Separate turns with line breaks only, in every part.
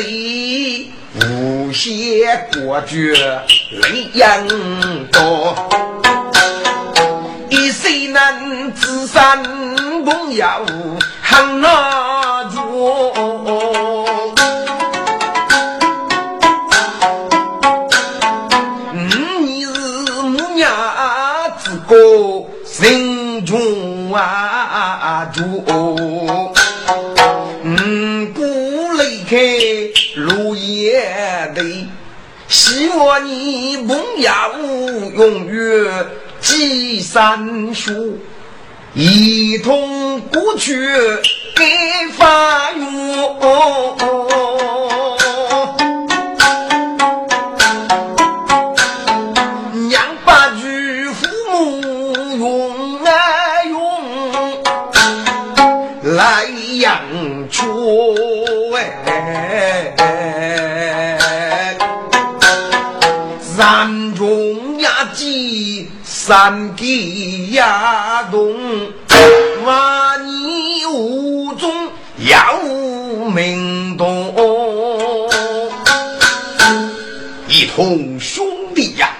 爱嘴。无限国绝泪眼多，一岁男子三公要很拿住。嗯，你是母娘子个心中啊住。希望你梦要永远记三书，一同过去给发愿。三地呀动，万年无踪呀，无名动。一同兄弟呀，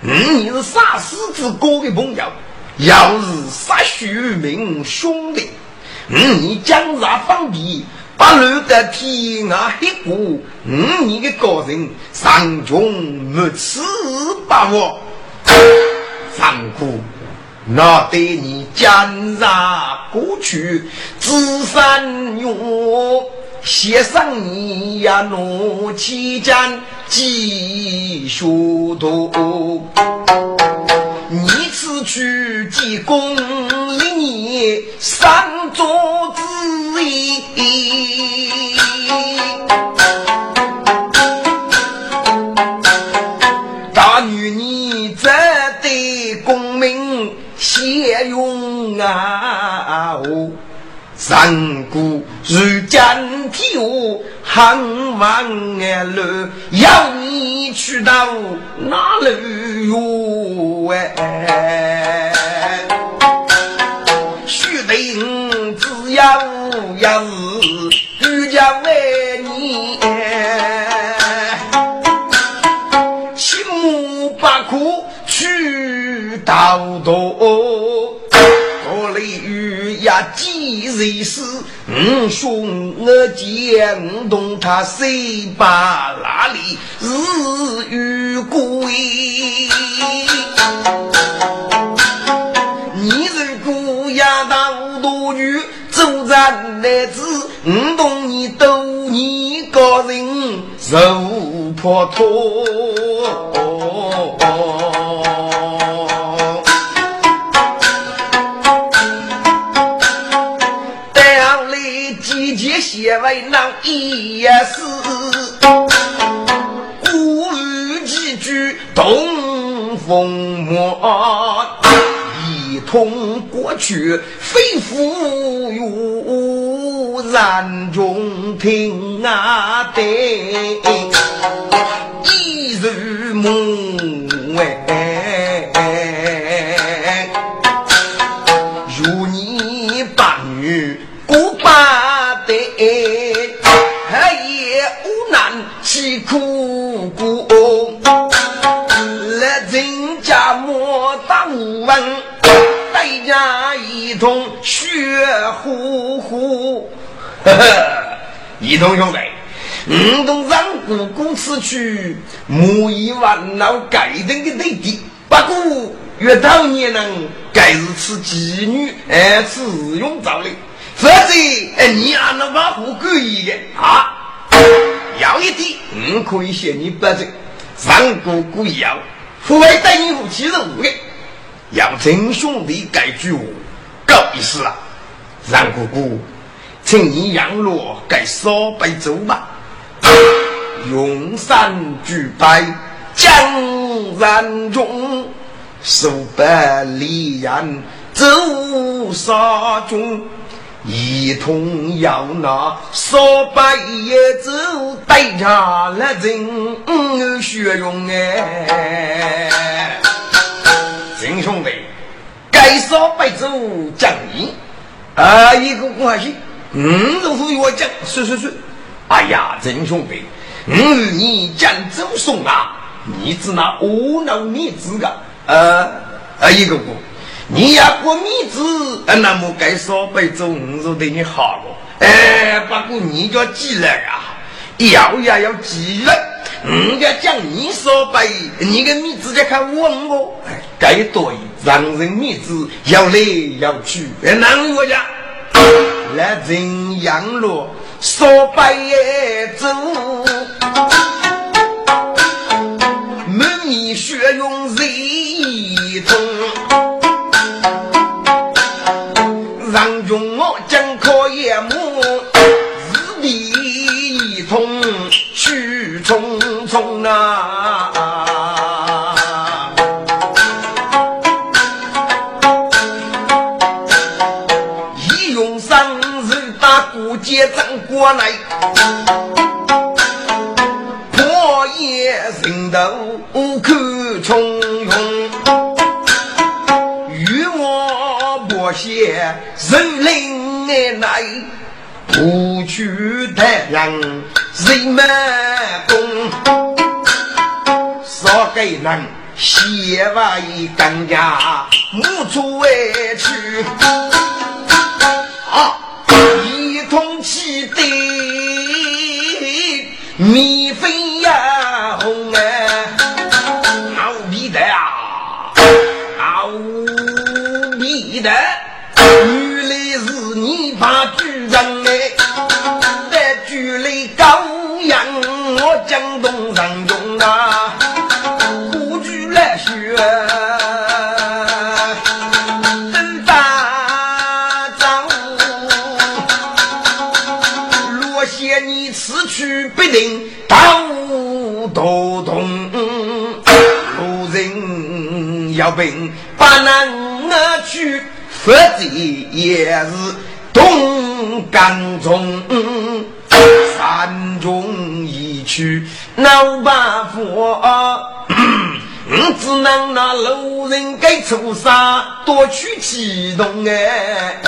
你是杀死之哥的朋友，要是杀虚名兄弟，你将杀方便，把路的天涯黑过，你的个人上穷没此把握。放苦。那对你江山过去，只三用写上你呀，奴气将几许多。你此去济公一年三中。如将天下恨万路，要你去到哪里哟？哎，须得只要要是遇见为你，心目不苦去到多。几日时，五兄我见同他谁把哪里日与归？你如果要当多女，走在男子，我同你斗你个人受破脱。结为那一世，古语几句东风墨，一通过去非富裕然中听啊得。一如梦哎，一通兄弟，五通让姑姑此去，木一万老盖登的内地，不过越到年能，该是此妓女哎自用造的，否则你还能把护狗一个啊？要一点，我可以写你八字，让姑姑要，不会带你夫妻任务的。要真兄弟该句话，够意思了，让姑姑。请你养落该少杯酒吧，用伞举杯江然中，数百里烟走沙中，一同要那少杯也走，带着了人血用哎，真兄弟，该少杯酒讲义啊，一个关系。嗯，都是我讲，是是是。哎呀，真兄弟，嗯，你讲走送啊，你只拿五老面子个，呃，呃，一个个，你要过米子，那么该少杯走，我就对你好了。哎，不过你叫记了啊，要呀要记了。人家讲你少杯，你个米子在看问我，哎，该对让人面子要来要去，哎，难我家。来人养路，说白也走，我不写人灵来，不去太阳人们公，少给人写话一更加无处委屈啊。通气的米粉的，原来是你把主人哎，在局里高阳我江东上用啊，古句来学。必定道都通，路人要病把难而去，否则也是东干中。山中一去闹把佛，只能那路人该出杀，多取其动哎，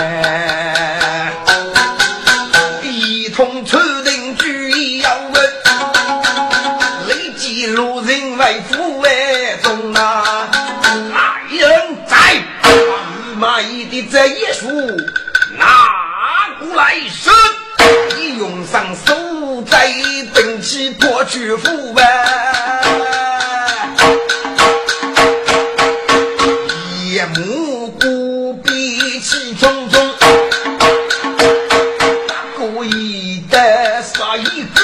拿过来时，你用上手在兵器破去富呗，夜幕孤比气冲冲，故意的杀一个。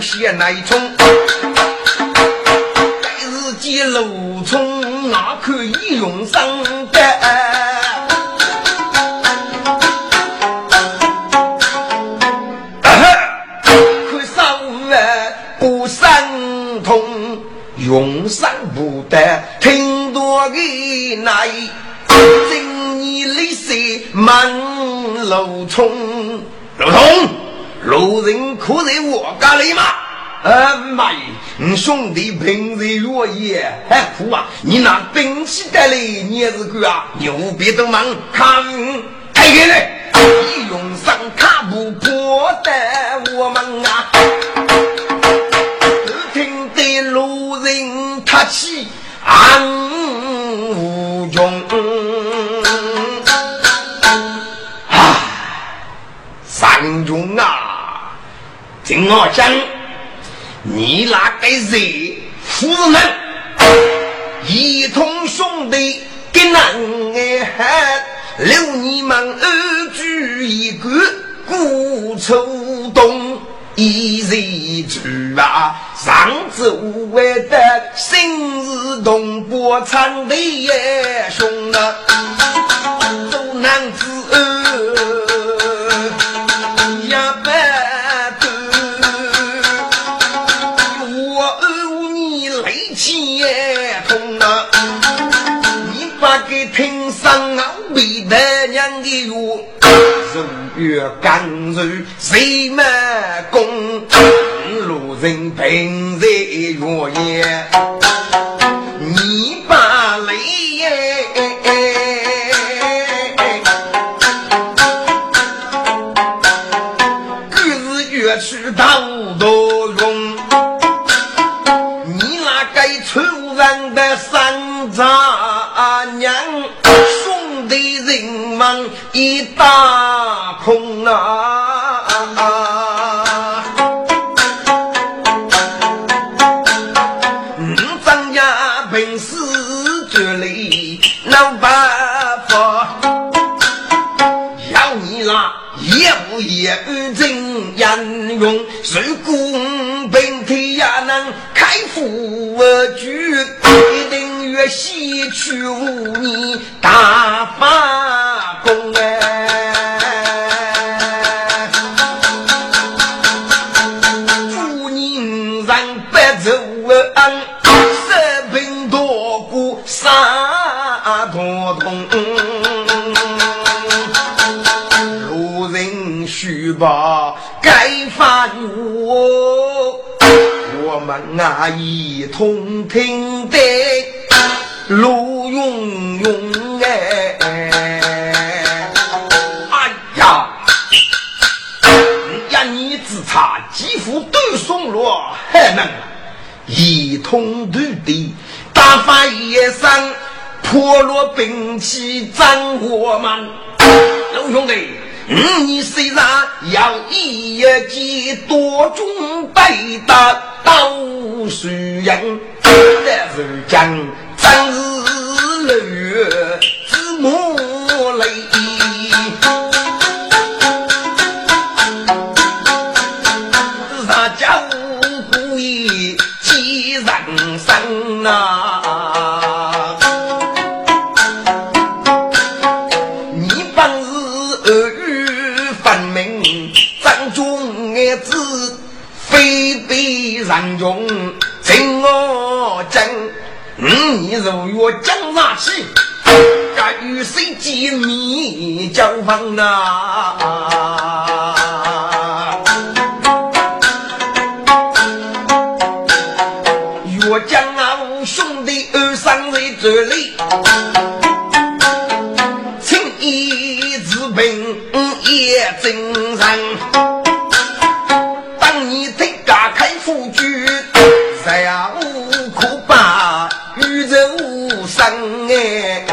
些来冲，得，听多的来，今年泪水满路冲，路冲。路人可在我家里吗？呃，妈耶！你兄弟平日落叶还苦啊！你拿兵器带来，你也是个啊牛逼的忙，看开开来，你用上卡布破的我们啊！只听得路人叹气，暗无穷。啊，三中啊，听我讲，你那个是夫人，一同兄弟给男儿害，留你们二居一个孤愁东，一人住啊。上至无为的新日东坡唱的也凶啊，做男子也不得，我二你泪气也痛啊，你把给听上啊，为的娘的哟。月干如谁满宫，人平在月夜，你把泪各自越去到多用，你那该出人的三丈娘。人忙一打空啊！真严用，谁公平天也能开富局，一定越西去你大发功哎！我，我们啊一同听得路永永哎！哎呀，呀你只差几副都松落还能一同对敌，打发一声破落兵器战我们，老兄弟。嗯，你虽然要一计多种百搭刀术人，但是讲真是六子母泪，日家故意欺人生啊！人用，真我真，嗯，你如若讲啥气，该与谁见面交锋啊？若将我兄弟二三在这里。哎。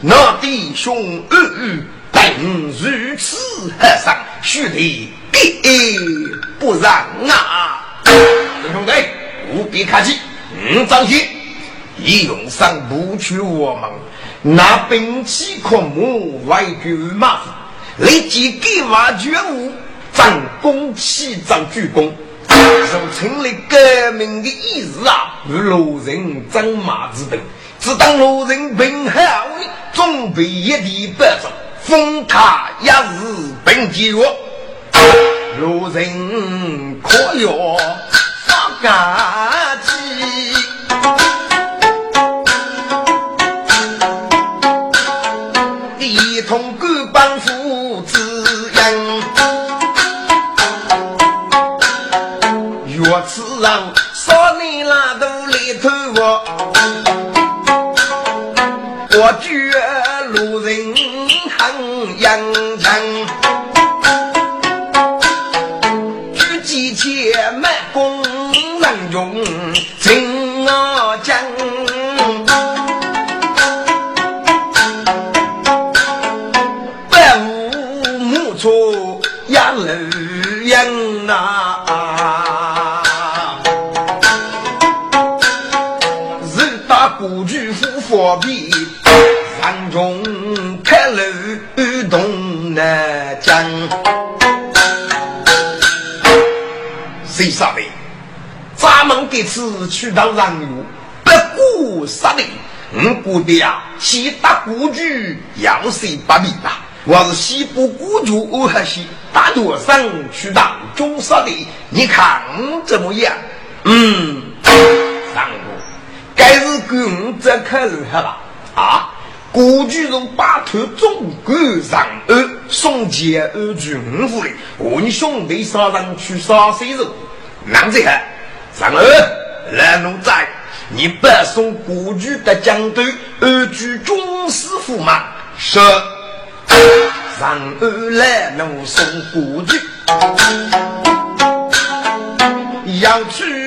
那弟兄二本如此和尚，须得一一不让啊！兄弟，务必客气，嗯，张鑫。一用上不去我们，拿兵器可木外军马虎，立即给挖觉悟，张弓起张鞠躬，受成立革命的意志啊！如路人争马之斗，只当路人平海为总被一地白走，封他一日本节约，路人可要发感激。我觉路人寒，阳江举几些慢工难用真啊江，白啊，大方便。咱们这次去到人路，不顾杀的。我估的呀，西打古局要谁不明啊？我是西部古局我还是大多上去当中杀的？你看怎么样？嗯，上过，该是给我再考虑下吧。啊，古局从八头中国上岸，送钱二军府的，和你兄弟杀人去杀谁人？男子汉，上岸来奴在。你不送故居的江头安居中师傅吗？
是。
上岸来奴送故居，要去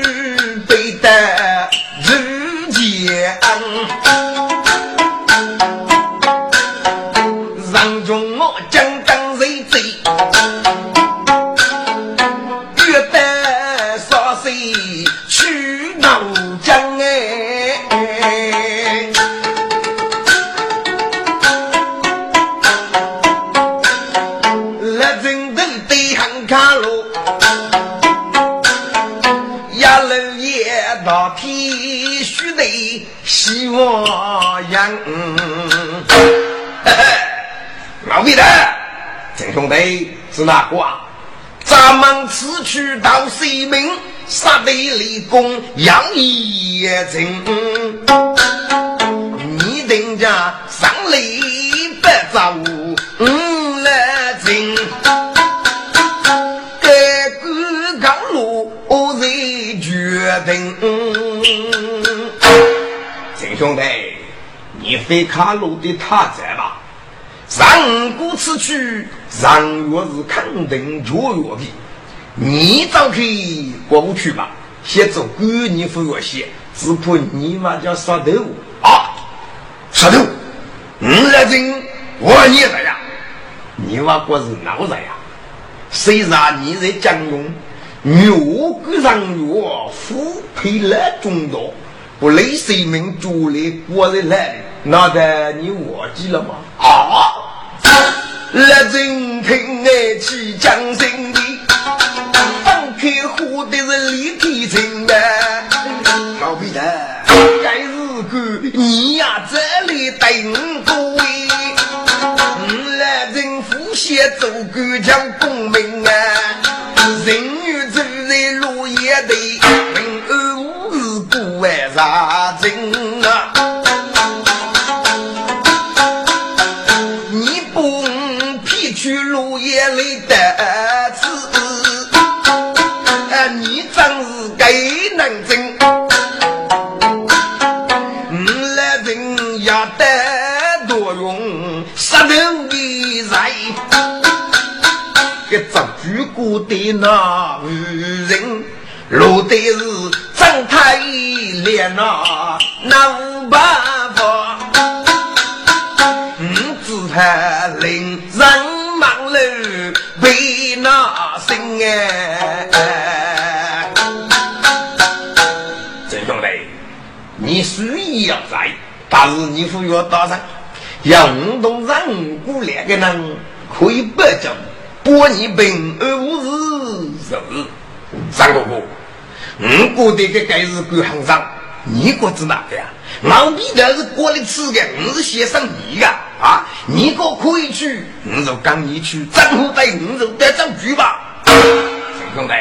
希望阳，
老彼得，陈兄弟是哪个啊？
咱们此去到西门，杀得立功，杨义成。你等家上礼不早，嗯来进。该个高路我才决定。
兄弟，你非看路的他在吧？
上古此去，上月是肯定绝月的。你早可以过不去吧？先做官，你不要写，只怕你妈叫杀头
啊！杀头！你来人，我你来呀！
你娃过是闹人呀？虽然你在江东，牛骨上月，虎配来中道。不累谁命主力过人来，那得你忘记了吗？
啊！
来人听爱起江心的，放开火的是李天成的。
老皮的，
该是个你呀，这里等各位。来人呼写奏官讲功名啊，人与走在落叶堆。为啥真啊？你不撇去落叶里的子，你真是该能真。嗯，来人要得多用杀人的人，给造句过的那人，落的是张太。连那那无办法，嗯，只怕令人忙了为那心哎。
郑兄弟，你虽要在，但是你不要打上，要五动人五两个人可以不讲，不你平安无事是三哥哥。我觉得这该是管行长，你觉知哪个呀？老彼得是过来吃的，我是先生你的啊！你可可以去，我就跟你去，正好带我就带上去吧。兄弟，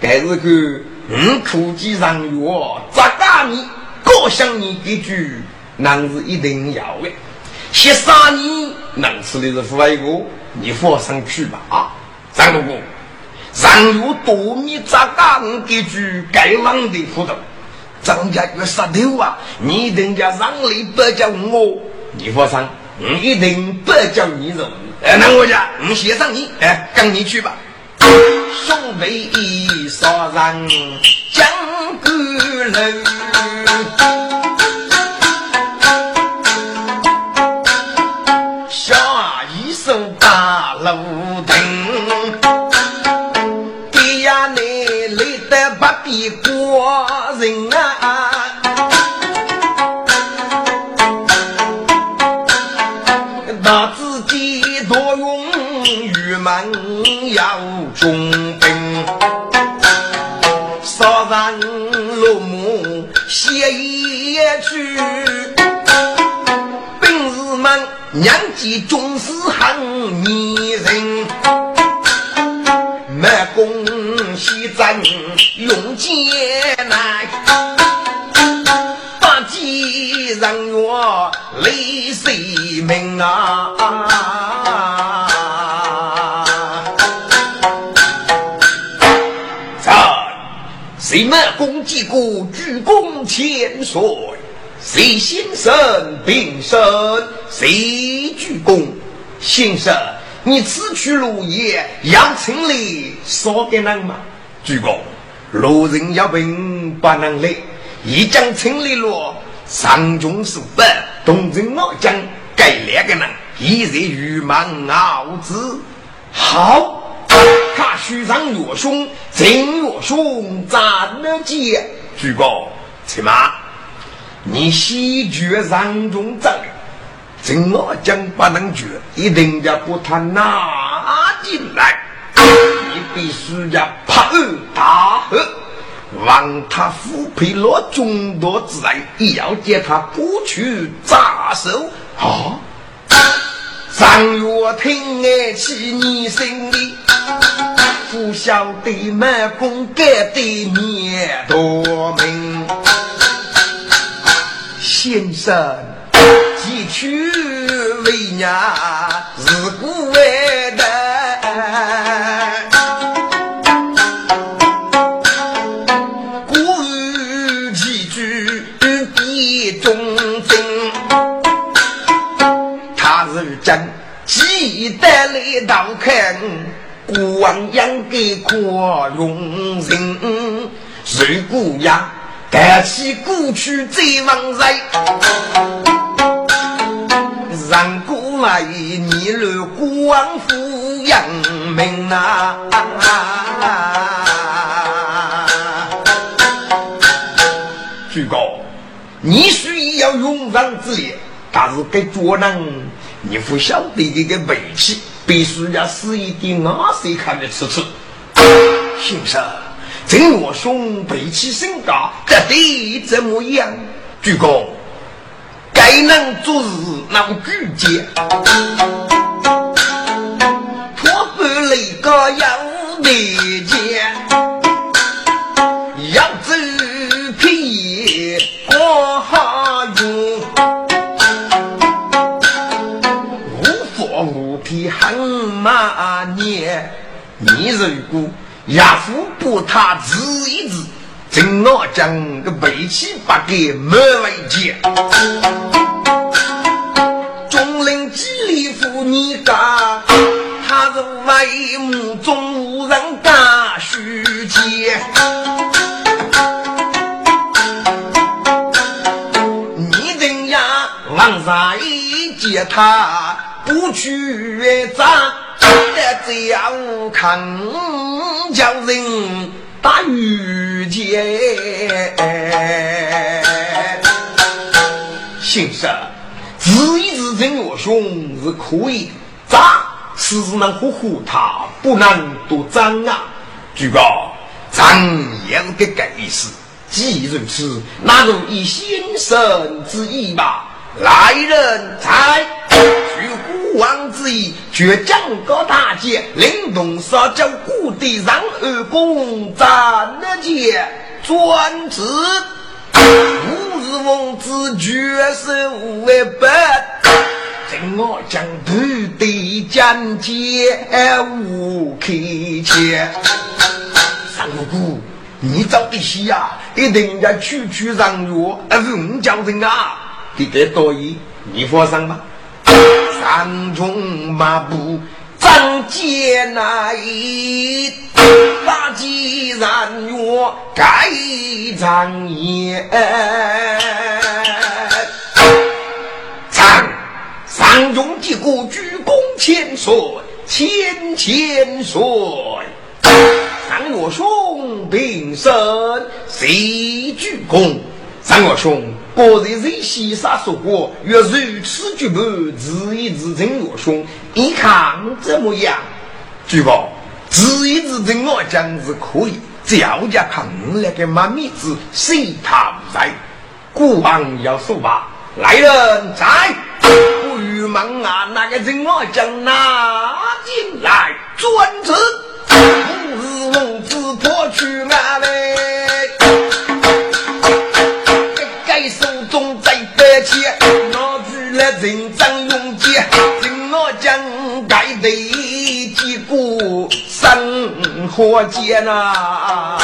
该是个我苦计上药，咋干你？高想你一句，那是一定要的。先杀你，能吃的是富一个，你放上去吧啊！张哥哥。上有多米扎嘎，我给句该往的糊涂。张家个石头啊，你人家让你不叫我，你放心，我一定不叫你走。哎，那我家我先上你，哎，跟你去吧。
兄弟杀人江鼓楼，门要重兵，杀人落幕写一句，本日们娘家终是很迷人，满宫西征用剑来。人我泪水明啊！
谁满公击过，鞠躬千岁；谁先生病身，谁鞠躬。先生，你此去路也要请来说给人吗？
鞠躬，路人要问不能来，一将请来了。上中书本，东征老将，该两个人一在御门傲子。
好，他虚上岳兄，真岳兄怎能见？
鞠躬，起码你西决上中正，真老将不能决，一定要把他拿进来。你必须要拍案大喝。望他抚配了众多之人，也要见他不去扎手。
啊！上月听爱起你心里，不晓得满宫盖对面多明。先生，几去为娘，是故为难。记得来到看，国王养给阔容人，如果呀谈起过去最往日，让国来你入国王府养命啊！
朱高，你需要勇往直前，但是给做人。你不晓得这个背气，必须要使一点阿谁看得吃吃。
先生，真我兄背气身高，到底怎么样？
鞠躬，该能做事能拒绝，
你如果岳父把他治一治，真老将个背气不给没为见。众人几里扶你家，他是为母中无人敢虚见。你怎样往上一接他？不去战，这样看叫人打遇见。
先生，自一自称我兄是可以，咋是能唬唬他，不能多争啊？举高，咱也是个该死。既如此，那就以先生之意吧。来人，才。据孤王之意，绝将高大捷，领动杀将故地让二公斩了剑，专职吾日王子绝世无败，今我将土地将捷无可欠。三姑，你找的戏呀，一定要区区让弱，而是我叫人啊，你给多意，你放心吧。三中马步仗剑来，大吉然我盖长夜。上上中的国鞠躬千岁，千千岁。三岳兄平身，谁鞠躬？三岳兄果然是西沙说过，若如此举步，自一自称我兄，你看怎么样？
举报，自一自称我将是可以，只要家看那个妈咪子，谁他不在？
孤王要说吧，来人在，不与忙啊，那个人我将拿进来，专职，吾日龙子破去俺嘞，人张永杰，听我讲，该得几个生活艰呐？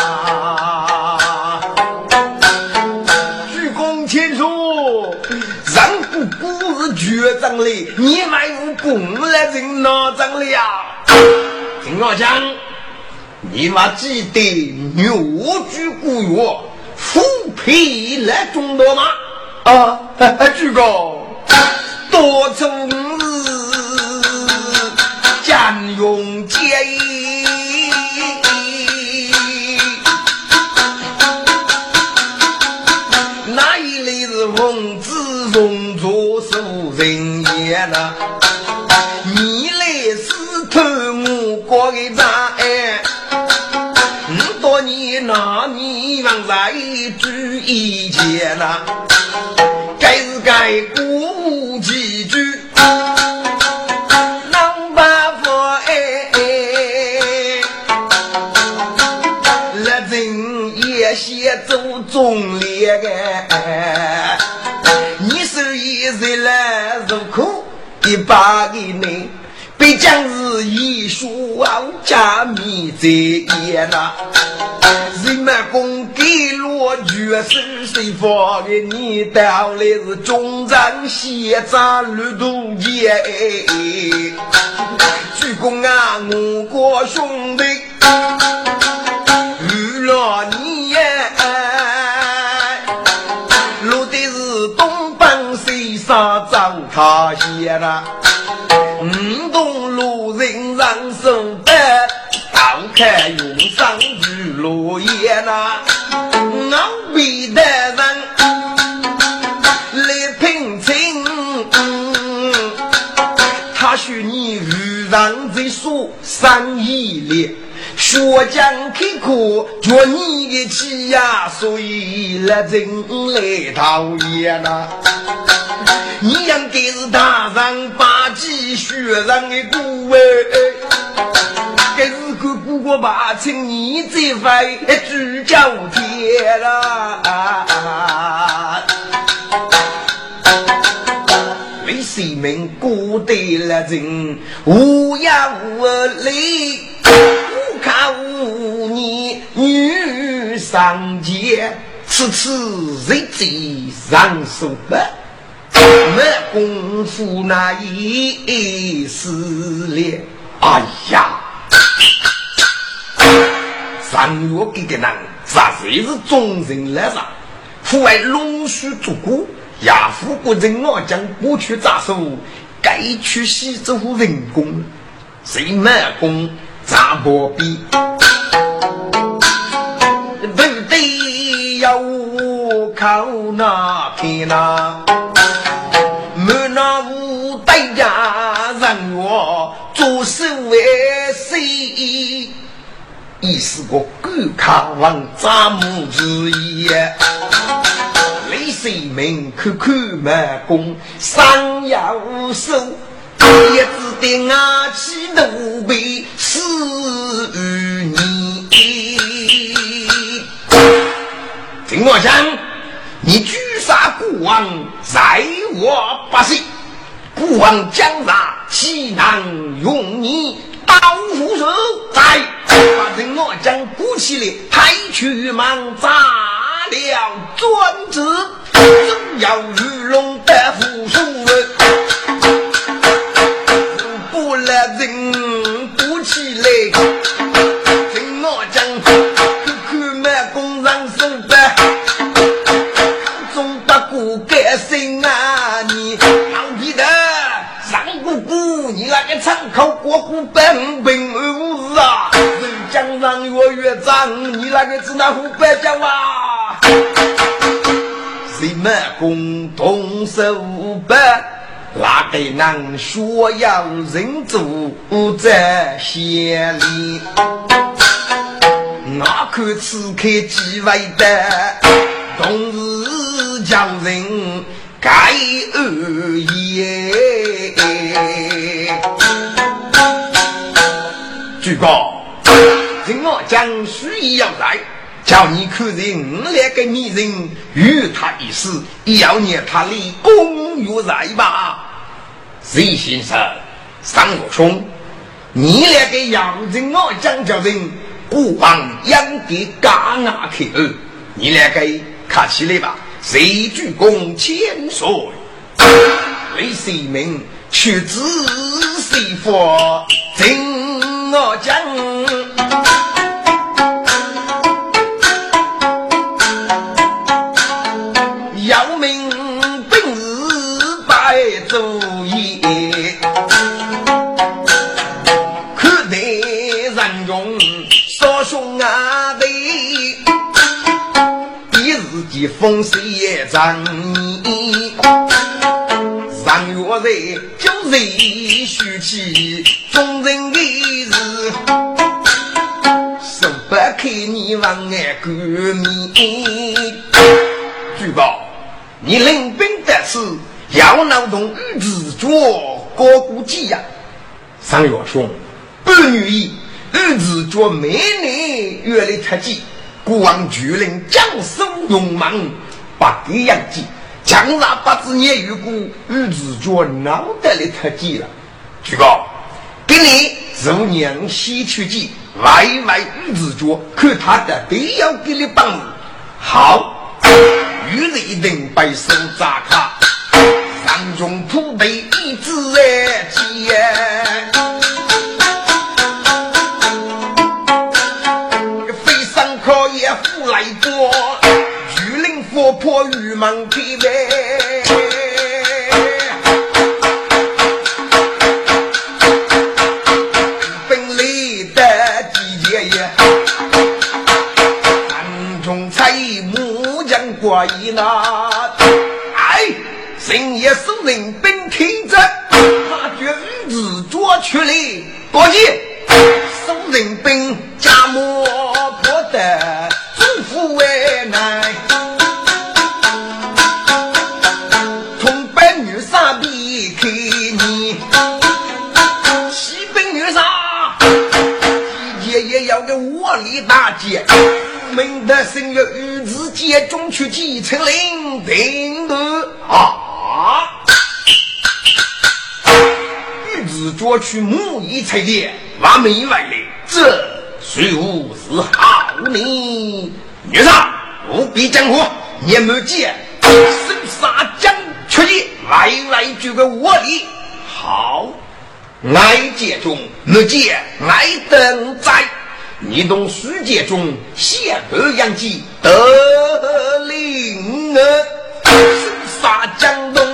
鞠躬前说，人不不是绝张嘞，你妈用公来人哪张嘞呀？听我讲，你妈记得牛居古月，虎皮来中刀吗？
啊，鞠躬。
多从日占用节。人言呐，你来是偷我过的账哎，五多年那你往来住一间呐，该是该过几句，能办法哎，那人也先走中列哎。谁来入苦一把个人，必将是一书加米在眼呐。人们公给罗绝世谁发给你到来是中长西藏绿度节，鞠躬啊，我国兄弟。他写了五栋路人让手板，倒看用上玉落叶呐，我为的人来聘请，他说你遇上这书生意了，学讲开课叫你的气呀，所以来人来讨厌呐。你应该是大人八级学人的顾问，该是个不过八成你这份主教天啦。为谁们过得了人无呀无泪，无卡无你女上街，此次日子上手吧。没功夫那一时了，哎呀！上月这个人，啥谁是忠人来着？父爱龙须足骨，亚父国人我将过去咋说？该去西之乎人工，谁没功咋不比？不得要我靠那天呐！那无已是个狗卡王扎木之一，雷神门口口满弓，上要手，也只得拿起奴婢死于你。听我讲，你居杀国王，在我不信。孤王将杀，岂能用你刀斧手？在把人我将鼓起来，抬去忙砸了砖子，总要玉龙的斧手。不来人鼓起来，那个只那副白讲啊？谁满功动手不？哪个能说要人做在先里？哪看此刻几位的，同是叫人改恶言。举报，人我将需要来。叫你看人，我两个女人与他一死，要念他立功于在吧？谁先生，三我兄，你来个要人我讲叫人，不妨养的嘎牙口，你来个看起来吧。谁鞠躬千岁？雷谁名？屈指谁佛？真我讲。风水也长，上月日就日虚气，众人的事，十不开你往外过面。举报，你领兵得此，要劳动与自主，高估计呀。上月兄，不愿意与自主每年月来特计。孤王巨人将手勇猛，把给养鸡，将那八子年与故与自觉闹得了太急了。举报，给你入娘西去鸡，外外与自觉，看他的都要给你帮。好，与人一定白手扎卡，上中土地一直哎接。破玉门开呗，本领的季节也，暗中采木匠过一那，哎，深夜送人本开着，他觉日捉去了，过去送人本家母破的，姐，明德生月与子接中去继承领定的啊！与子捉去木一彩电，完美外来，这谁无是好呢？女上务必江湖，你没见生杀将缺的，来来举个我的好，来见中没见来等在。你懂世界中显而扬基得令儿，杀江东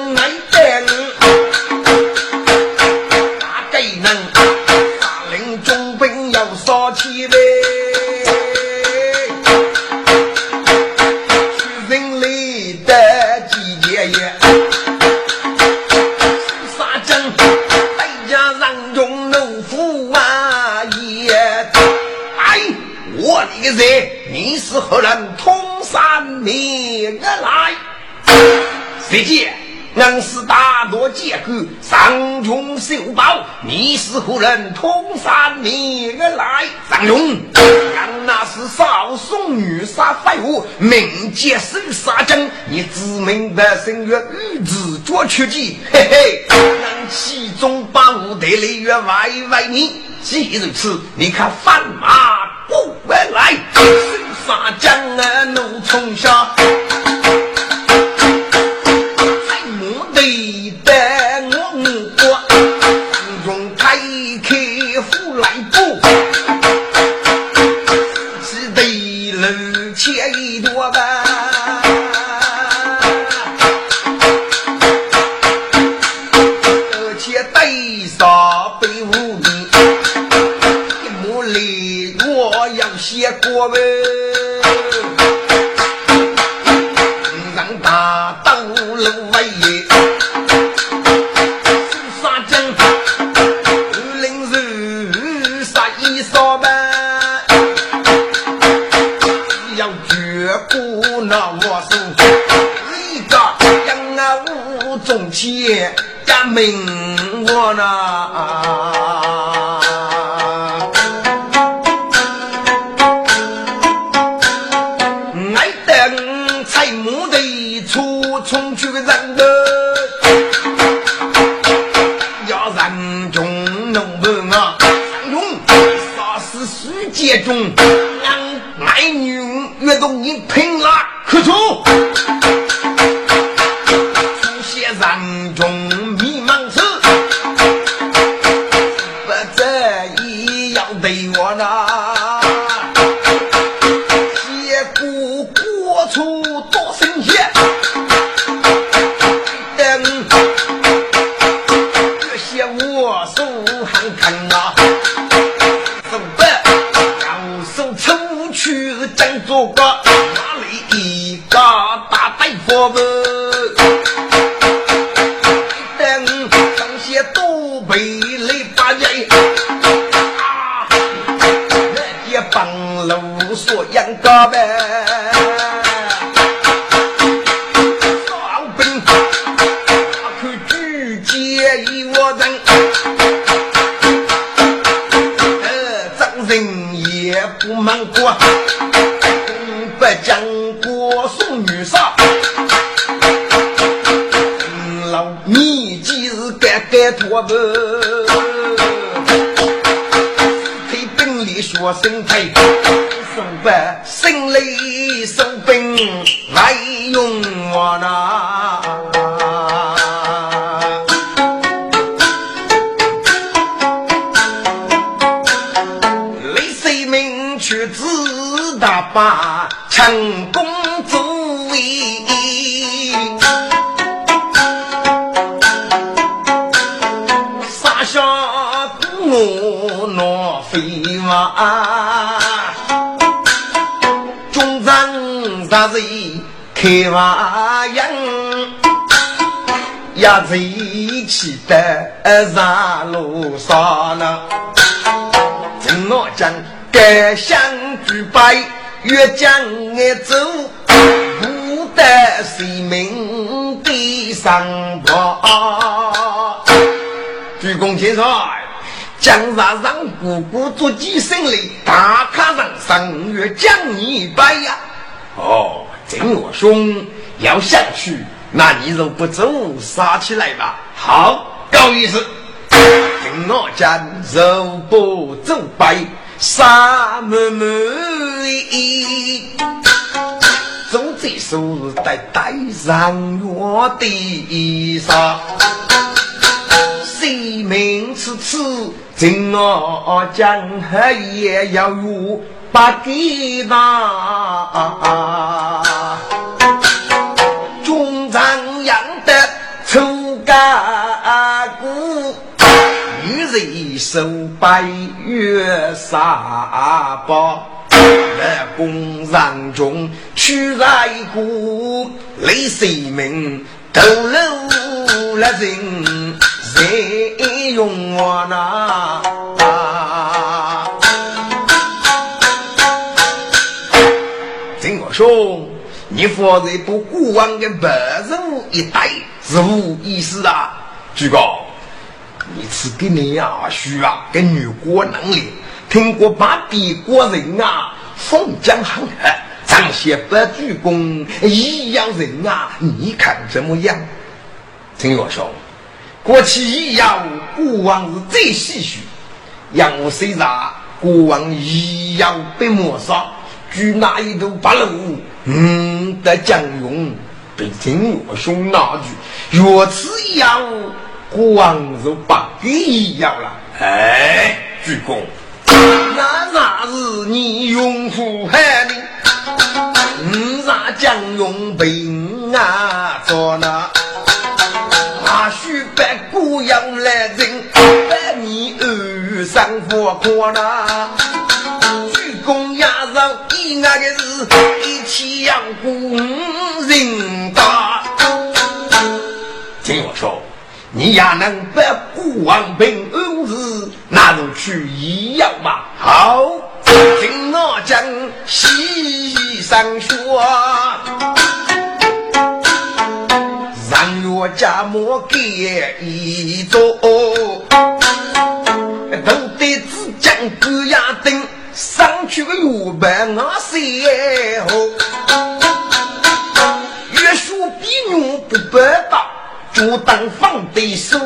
何人？通山灭而来？谁见？俺是大罗结构，上中秀宝。你是何人？通山灭而来？上中，俺那是少宋女杀废物，名节手杀将。你知名的声乐玉子捉曲技，嘿嘿，俺其中把五代雷月外外你。既如此，你看翻马过来，手杀将啊，怒冲
霄。敢明我呢？身体送饭，心里生兵来用我呐。雷水明却自大把开瓦营，压在起的上路上呢。陈老将该想举杯，越将爱走，不得谁命的上报。鞠躬介绍，江上让姑姑做几声哩，大卡上上月将你拜呀。哦。真我兄要下去，那你若不走，杀起来吧。好，够意思。听我讲，若不走败，杀妹妹。走这手在带上我的衣裳，性命此次，听我讲，也要有。把给他，中长养的臭干股，一人手白月沙包，那工人中取来股，累死命投入了人，谁用我那？兄，你放在不过往的白人一代是无意思啊！举高，你是给你啊需啊跟女国能力，听过把别国人啊封疆很狠，张些不鞠躬一样人啊，你看怎么样？听我说，过去一样过往是最唏嘘，让我虽然过往一样被抹杀。据那一头八路，嗯的将勇被金我兄拿去，若此一样，国王就不给要了。哎，鞠躬，那那是你勇夫害的，嗯，啥将勇兵啊做那，阿须把孤阳来人，把你二三佛过那。个是一起养工人大，听我说，你也能把古王平安日拿入去医药吧？好，听我讲西上说，让我家莫给一座，都得只将高压灯上去个月半我谁后，越说比牛不白搭，就当放得数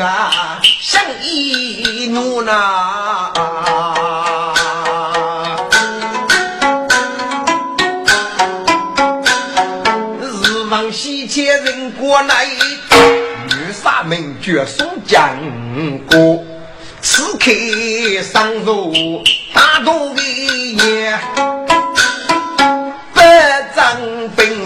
啊，像一怒呐。日望西迁人过来。大名绝送江歌，此刻上如大都一年，百丈本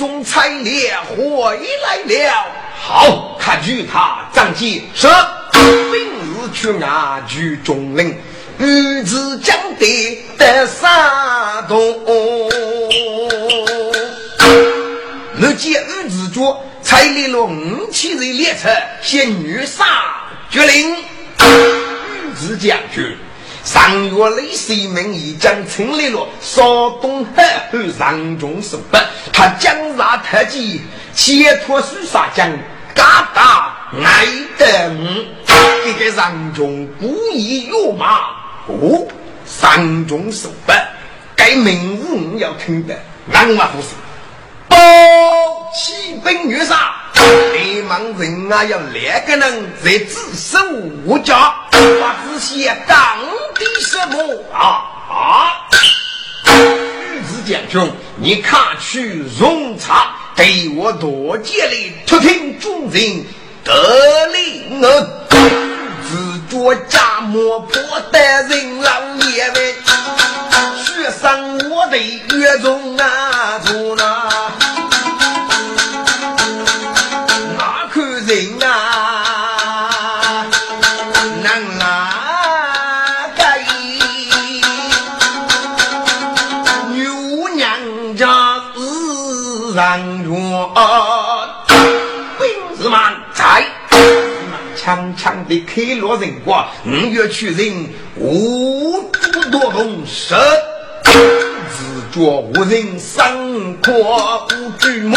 中才烈回来了。好，看住他张继是本日去拿举中领。女子将得得三动，我见儿子做才立了五千人列车，先女杀决令。儿子将军上月雷水门已将成立了少东海后上中守备，他将杀特技，切脱书杀将，嘎达挨得这个上中故意辱骂。哦，三中手办，该名字你要听的，难话不是。包起兵月杀，连忙人啊要两个人在自守我家，把这些当的什么啊啊！玉子将军，你看去容茶，对我多接力，突听众人得令我。自作家磨破的人老爷们，学生我的月中啊，做那强强的开罗人国，五月去人无主多红十，自作无人生阔无举目，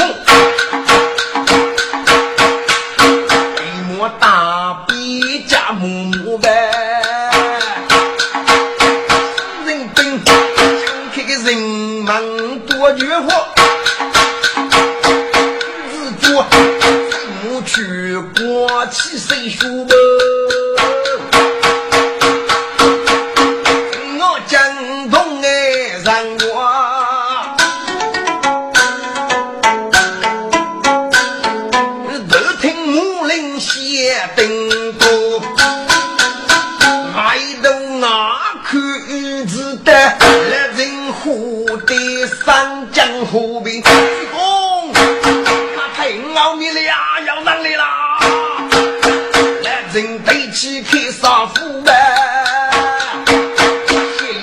杀斧呗，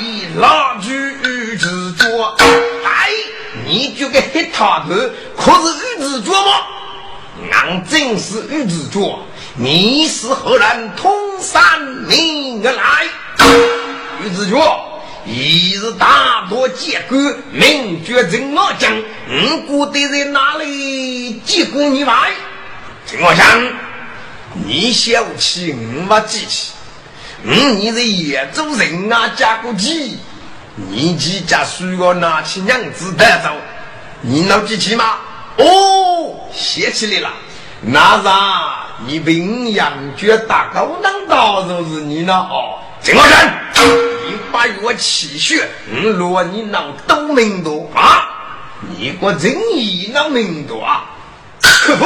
一拉锯子脚，哎，你就个黑塔头，可是玉子脚吗？俺真是玉子脚，你是何人通山命而来？玉子脚。一日大多结果，名绝人我将，五姑得在哪里？结果你来，陈我想，你小气，我没记起。嗯，你是野州人啊，加过鸡，你几家需要拿起娘子带走？你能记起吗？哦，写起来了。那啥，你平阳绝大高能道就是你了哦，陈我山。你八月气血，嗯，若你能都明多啊！你个仁义能明多啊！可不，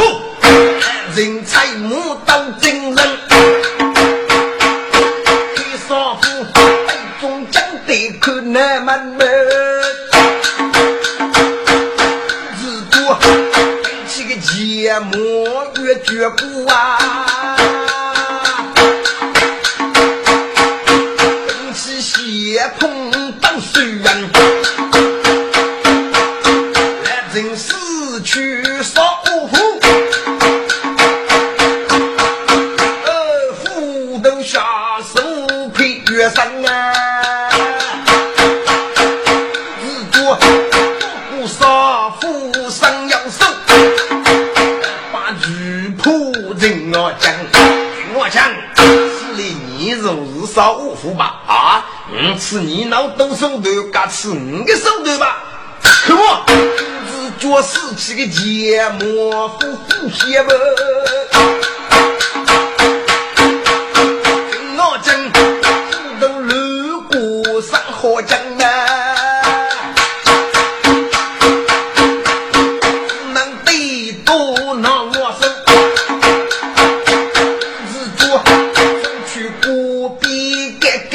人才木当真人，黑少妇中将得可难满门，日多背起个芥末越绝骨啊！碰少五虎吧啊？嗯，吃你脑都手段，嘎吃你的手段吧？可我只脚死起个芥末夫妇血不？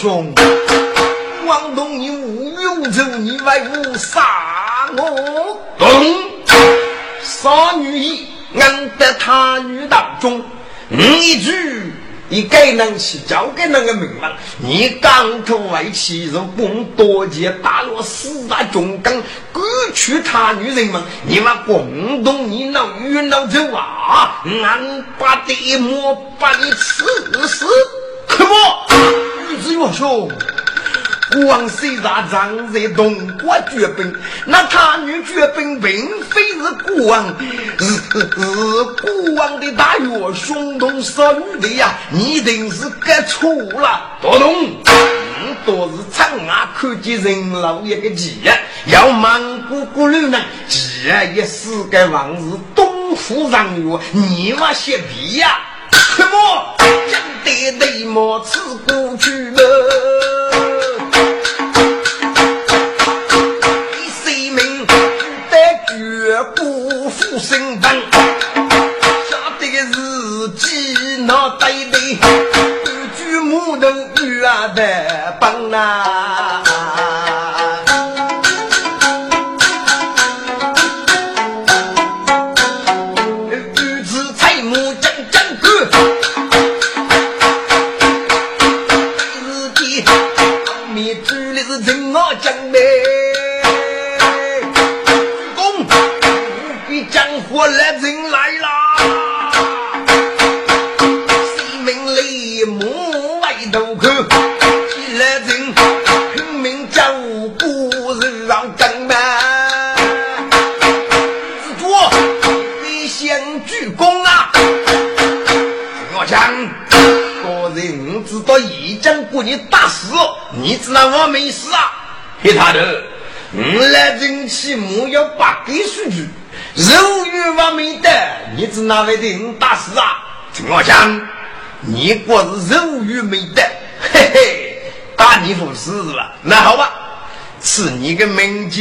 兄，
王东，你无用走，你为我杀我？懂，杀女一，俺得他女当中，你一句。你该能去交给那个命王，你刚头外戚如共多劫打落四大军纲，割去他女人们，你们共同你那遇闹走啊！俺把地魔把你刺死，可不？
岳兄。
国王虽然长在东国绝兵，那他女绝兵并非是国王，是是国王的大岳兄同生的呀！你一定是搞错了，多东，你都是长牙看见人老一个计呀，要忙姑姑路呢，计啊也是个王是东府上月，你妈些皮呀！什么？将得内莫吃过去了。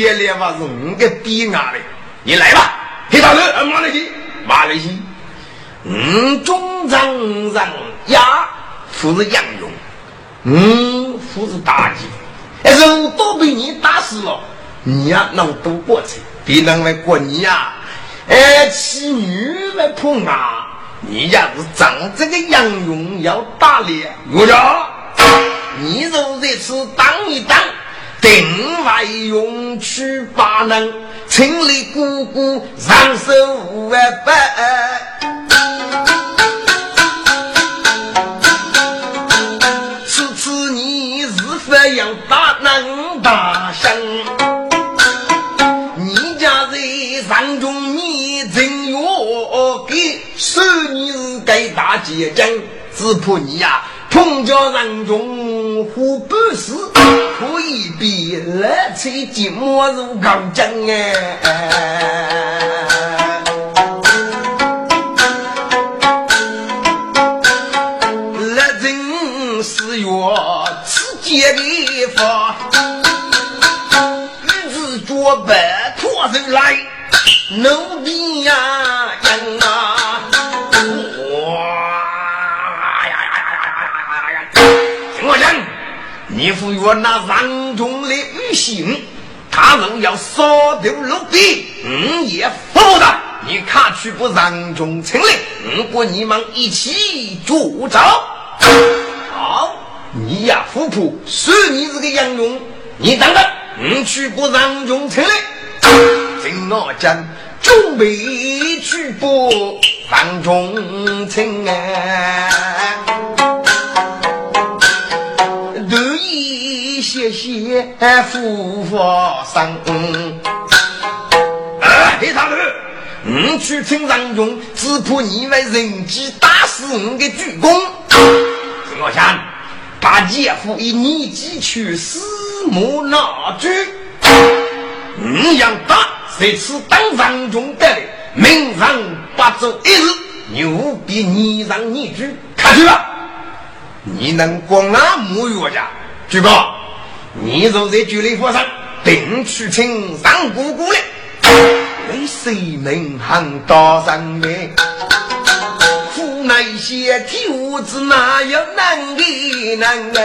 个名节来吧，是我个逼伢的，你来吧，黑大头，马来西，马来西。嗯，中长人呀，夫是杨勇，嗯，夫是大吉，人都被你打死了，你呀能躲过去，别人来过你呀，哎，妻女来碰啊，你要是长这个杨勇要打脸，我讲，你就这次当一当，定外用去把人，请你姑姑上手五万八。要打能大声，你家在上中你真要给，说你是该大结账，只怕你呀碰着人中胡办事，可以比来吹寂寞如高将哎。白拖人来，奴婢呀你赴约那郎中的女性，他们要杀掉奴婢，嗯也服的。你看去不让中请来，如果你们一起助招，好，你呀夫仆，说你这个杨勇，你等等。你去不让用车嘞？听我讲，准备去不让中情啊！意谢谢福佛生。哎，黑长头，你去听让中，只怕你为人机打死我的主公。听我讲，把姐夫以你几去死。木那句，你要打，这次当上中的名上八州一日，牛逼你让你去看去吧。你能光那木月家，举报，你若在局里佛上定去请上姑姑来。为谁能行到上面？苦那些天子哪有难的难啊？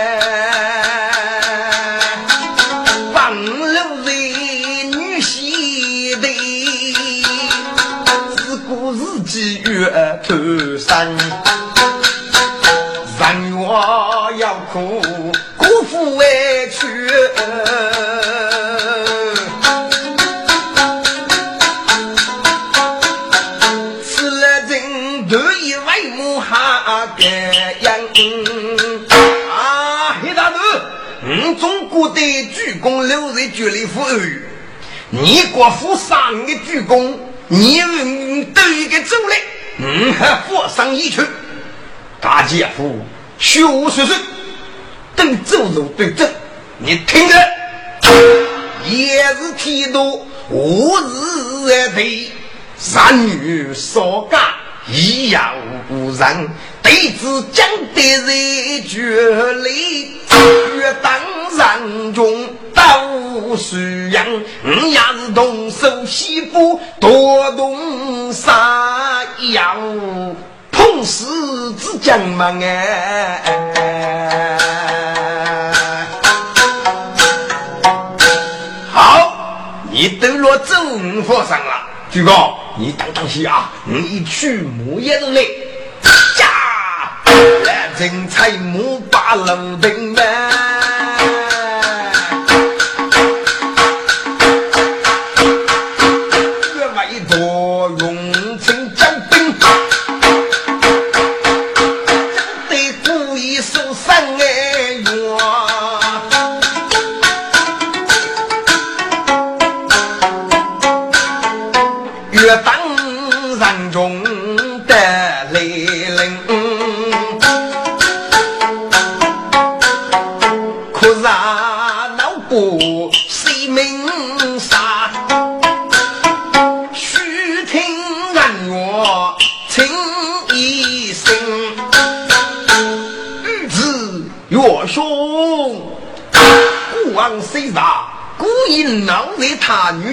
月头上，中国的鞠躬留在绝里富裕，你国父上的鞠躬，你都一个走嘞。嗯，还佛上一去，大姐夫学无学生，等走路对阵，你听着，也是剃度，我日对，男女少干，一样无人，对子讲的人绝理，越当人中都是样，你也是动手西部多动山。要碰死之将嘛哎！好，你登落正佛上了，举高，你当当心啊！你一去木叶子嘞，来人才木把
冷冰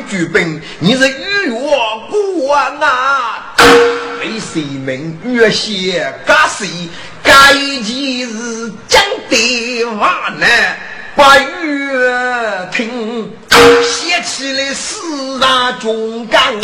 举兵，你是与我孤王啊！为谁名越写该谁？该几日讲的话呢？把月听写起来四大忠肝。